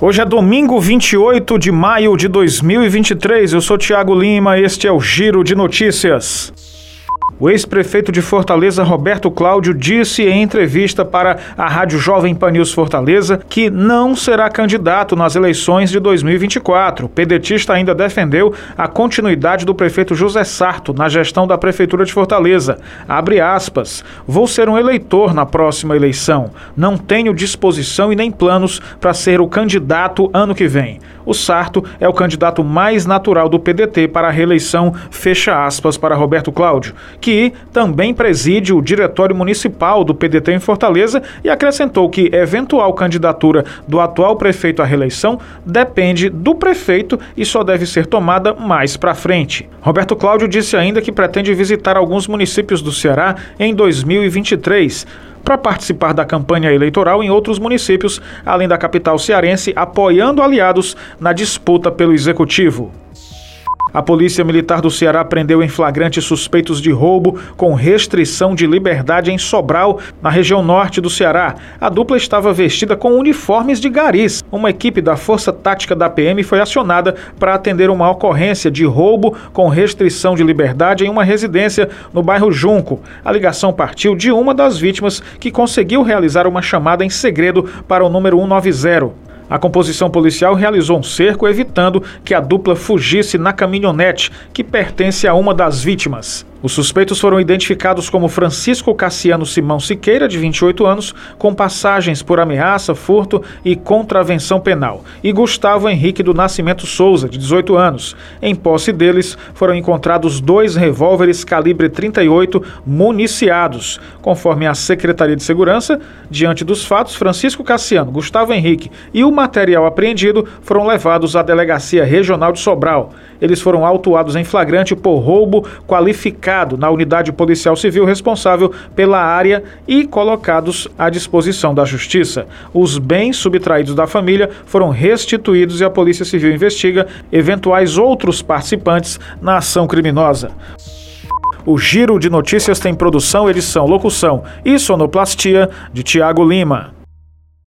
Hoje é domingo 28 de maio de 2023. Eu sou Tiago Lima, este é o Giro de Notícias. O ex-prefeito de Fortaleza, Roberto Cláudio, disse em entrevista para a Rádio Jovem Pan News Fortaleza que não será candidato nas eleições de 2024. O pedetista ainda defendeu a continuidade do prefeito José Sarto na gestão da Prefeitura de Fortaleza. Abre aspas. Vou ser um eleitor na próxima eleição. Não tenho disposição e nem planos para ser o candidato ano que vem. O Sarto é o candidato mais natural do PDT para a reeleição, fecha aspas, para Roberto Cláudio, que também preside o Diretório Municipal do PDT em Fortaleza e acrescentou que eventual candidatura do atual prefeito à reeleição depende do prefeito e só deve ser tomada mais para frente. Roberto Cláudio disse ainda que pretende visitar alguns municípios do Ceará em 2023 para participar da campanha eleitoral em outros municípios, além da capital cearense, apoiando aliados na disputa pelo executivo. A Polícia Militar do Ceará prendeu em flagrante suspeitos de roubo com restrição de liberdade em Sobral, na região norte do Ceará. A dupla estava vestida com uniformes de garis. Uma equipe da Força Tática da PM foi acionada para atender uma ocorrência de roubo com restrição de liberdade em uma residência no bairro Junco. A ligação partiu de uma das vítimas que conseguiu realizar uma chamada em segredo para o número 190. A composição policial realizou um cerco evitando que a dupla fugisse na caminhonete que pertence a uma das vítimas. Os suspeitos foram identificados como Francisco Cassiano Simão Siqueira, de 28 anos, com passagens por ameaça, furto e contravenção penal, e Gustavo Henrique do Nascimento Souza, de 18 anos. Em posse deles foram encontrados dois revólveres calibre 38 municiados. Conforme a Secretaria de Segurança, diante dos fatos, Francisco Cassiano, Gustavo Henrique e o material apreendido foram levados à Delegacia Regional de Sobral. Eles foram autuados em flagrante por roubo qualificado na unidade policial civil responsável pela área e colocados à disposição da Justiça. Os bens subtraídos da família foram restituídos e a Polícia Civil investiga eventuais outros participantes na ação criminosa. O Giro de Notícias tem produção, edição, locução e sonoplastia de Tiago Lima.